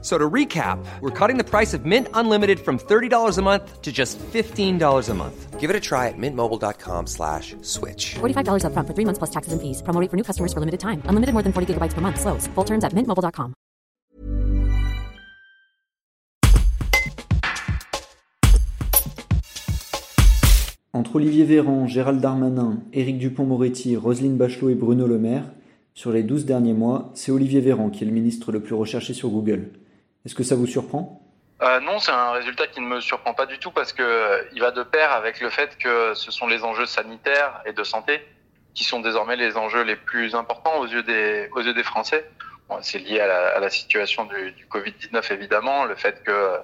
So to recap, we're cutting the price of Mint Unlimited from $30 a month to just $15 a month. Give it a try at mintmobile.com slash switch. $45 upfront for three months plus taxes and fees. Promo rate for new customers for limited time. Unlimited more than 40 gigabytes per month. Slows. Full terms at mintmobile.com. Entre Olivier Véran, Gérald Darmanin, Éric Dupont-Moretti, Roselyne Bachelot et Bruno Le Maire, sur les 12 derniers mois, c'est Olivier Véran qui est le ministre le plus recherché sur Google. Est-ce que ça vous surprend? Euh, non, c'est un résultat qui ne me surprend pas du tout parce que euh, il va de pair avec le fait que ce sont les enjeux sanitaires et de santé qui sont désormais les enjeux les plus importants aux yeux des, aux yeux des Français. C'est lié à la, situation du, du Covid-19 évidemment, le fait que euh,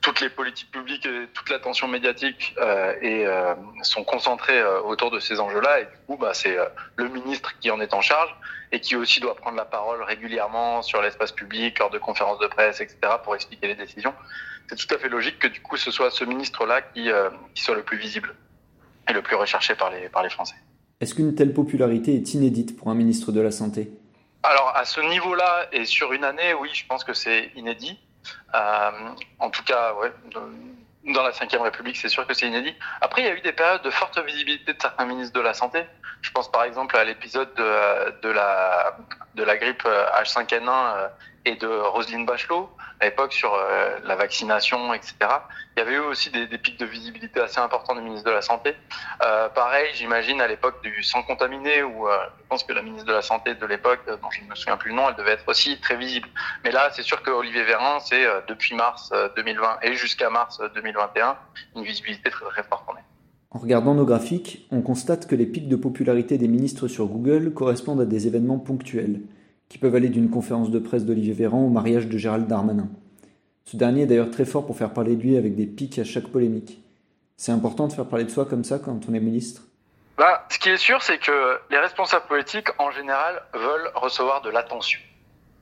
toutes les politiques publiques et toute l'attention médiatique euh, euh, sont concentrées euh, autour de ces enjeux-là et du coup, bah, c'est le ministre qui en est en charge et qui aussi doit prendre la parole régulièrement sur l'espace public, lors de conférences de presse, etc., pour expliquer les décisions. C'est tout à fait logique que du coup, ce soit ce ministre-là qui, qui soit le plus visible et le plus recherché par les, par les Français. Est-ce qu'une telle popularité est inédite pour un ministre de la Santé? Alors, à ce niveau-là et sur une année, oui, je pense que c'est inédit. Euh, en tout cas, dans la Ve République, c'est sûr que c'est inédit. Après, il y a eu des périodes de forte visibilité de certains ministres de la Santé. Je pense par exemple à l'épisode de, de, la, de la grippe euh, H5N1 euh, et de Roselyne Bachelot, à l'époque sur euh, la vaccination, etc. Il y avait eu aussi des, des pics de visibilité assez importants du ministre de la Santé. Euh, pareil, j'imagine à l'époque du sang contaminé, où euh, je pense que la ministre de la Santé de l'époque, euh, dont je ne me souviens plus le nom, elle devait être aussi très visible. Mais là, c'est sûr que Olivier Véran, c'est euh, depuis mars euh, 2020 et jusqu'à mars euh, 2021, une visibilité très très forte. En regardant nos graphiques, on constate que les pics de popularité des ministres sur Google correspondent à des événements ponctuels, qui peuvent aller d'une conférence de presse d'Olivier Véran au mariage de Gérald Darmanin. Ce dernier est d'ailleurs très fort pour faire parler de lui avec des pics à chaque polémique. C'est important de faire parler de soi comme ça quand on est ministre? Bah, ce qui est sûr, c'est que les responsables politiques, en général, veulent recevoir de l'attention.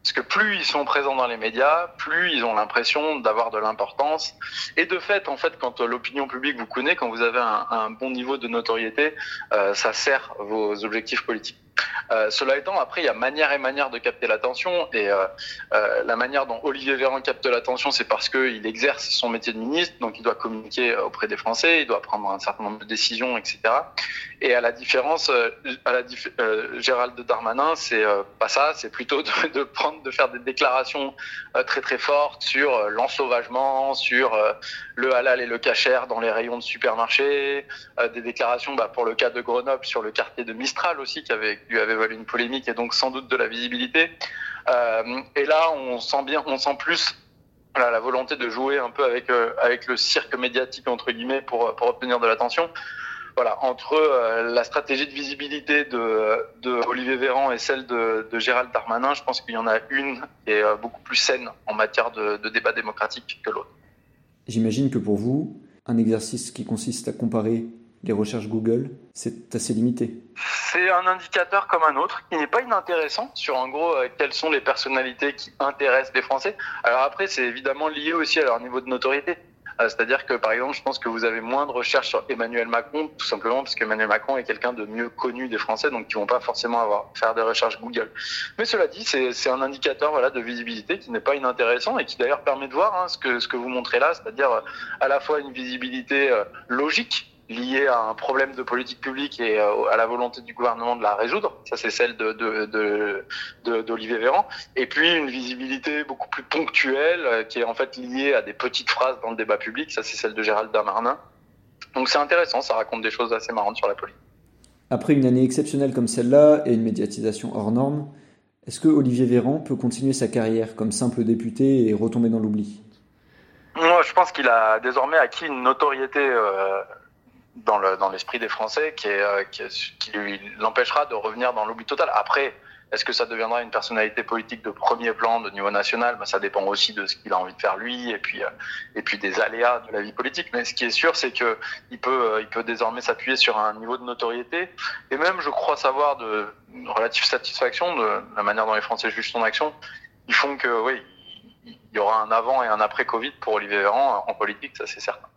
Parce que plus ils sont présents dans les médias, plus ils ont l'impression d'avoir de l'importance. Et de fait, en fait, quand l'opinion publique vous connaît, quand vous avez un, un bon niveau de notoriété, euh, ça sert vos objectifs politiques. Euh, cela étant, après, il y a manière et manière de capter l'attention. Et euh, euh, la manière dont Olivier Véran capte l'attention, c'est parce qu'il exerce son métier de ministre, donc il doit communiquer auprès des Français, il doit prendre un certain nombre de décisions, etc. Et à la différence, à la dif Gérald Darmanin, c'est pas ça, c'est plutôt de, prendre, de faire des déclarations très très fortes sur l'ensauvagement, sur le halal et le cachère dans les rayons de supermarché, des déclarations bah, pour le cas de Grenoble sur le quartier de Mistral aussi qui avait lui avait une polémique et donc sans doute de la visibilité. Euh, et là, on sent bien, on sent plus la volonté de jouer un peu avec euh, avec le cirque médiatique entre guillemets pour pour obtenir de l'attention. Voilà, entre euh, la stratégie de visibilité de, de Olivier Véran et celle de, Gérald Darmanin, je pense qu'il y en a une qui est beaucoup plus saine en matière de débat démocratique que l'autre. J'imagine que pour vous, un exercice qui consiste à comparer les recherches Google, c'est assez limité. C'est un indicateur comme un autre qui n'est pas inintéressant sur en gros euh, quelles sont les personnalités qui intéressent les Français. Alors après, c'est évidemment lié aussi à leur niveau de notoriété. Euh, C'est-à-dire que par exemple, je pense que vous avez moins de recherches sur Emmanuel Macron, tout simplement parce qu'Emmanuel Macron est quelqu'un de mieux connu des Français, donc qui vont pas forcément avoir faire des recherches Google. Mais cela dit, c'est un indicateur voilà de visibilité qui n'est pas inintéressant et qui d'ailleurs permet de voir hein, ce que ce que vous montrez là, c'est-à-dire euh, à la fois une visibilité logique liée à un problème de politique publique et euh, à la volonté du gouvernement de la résoudre. Ça, c'est celle de, de, de, de- d'Olivier Véran. Et puis, une visibilité beaucoup plus ponctuelle euh, qui est en fait liée à des petites phrases dans le débat public. Ça, c'est celle de Gérald Darmanin. Donc, c'est intéressant. Ça raconte des choses assez marrantes sur la politique. Après une année exceptionnelle comme celle-là et une médiatisation hors norme, est-ce que Olivier Véran peut continuer sa carrière comme simple député et retomber dans l'oubli? Moi, je pense qu'il a désormais acquis une notoriété euh, dans le dans l'esprit des Français qui est euh, qui, qui lui l'empêchera de revenir dans l'oubli total. Après, est-ce que ça deviendra une personnalité politique de premier plan de niveau national? Bah, Ça dépend aussi de ce qu'il a envie de faire lui et puis euh, et puis des aléas de la vie politique. Mais ce qui est sûr, c'est que il peut euh, il peut désormais s'appuyer sur un niveau de notoriété et même, je crois savoir de relative satisfaction de la manière dont les Français jugent son action ils font que oui, il y aura un avant et un après Covid pour Olivier Véran en politique, ça c'est certain.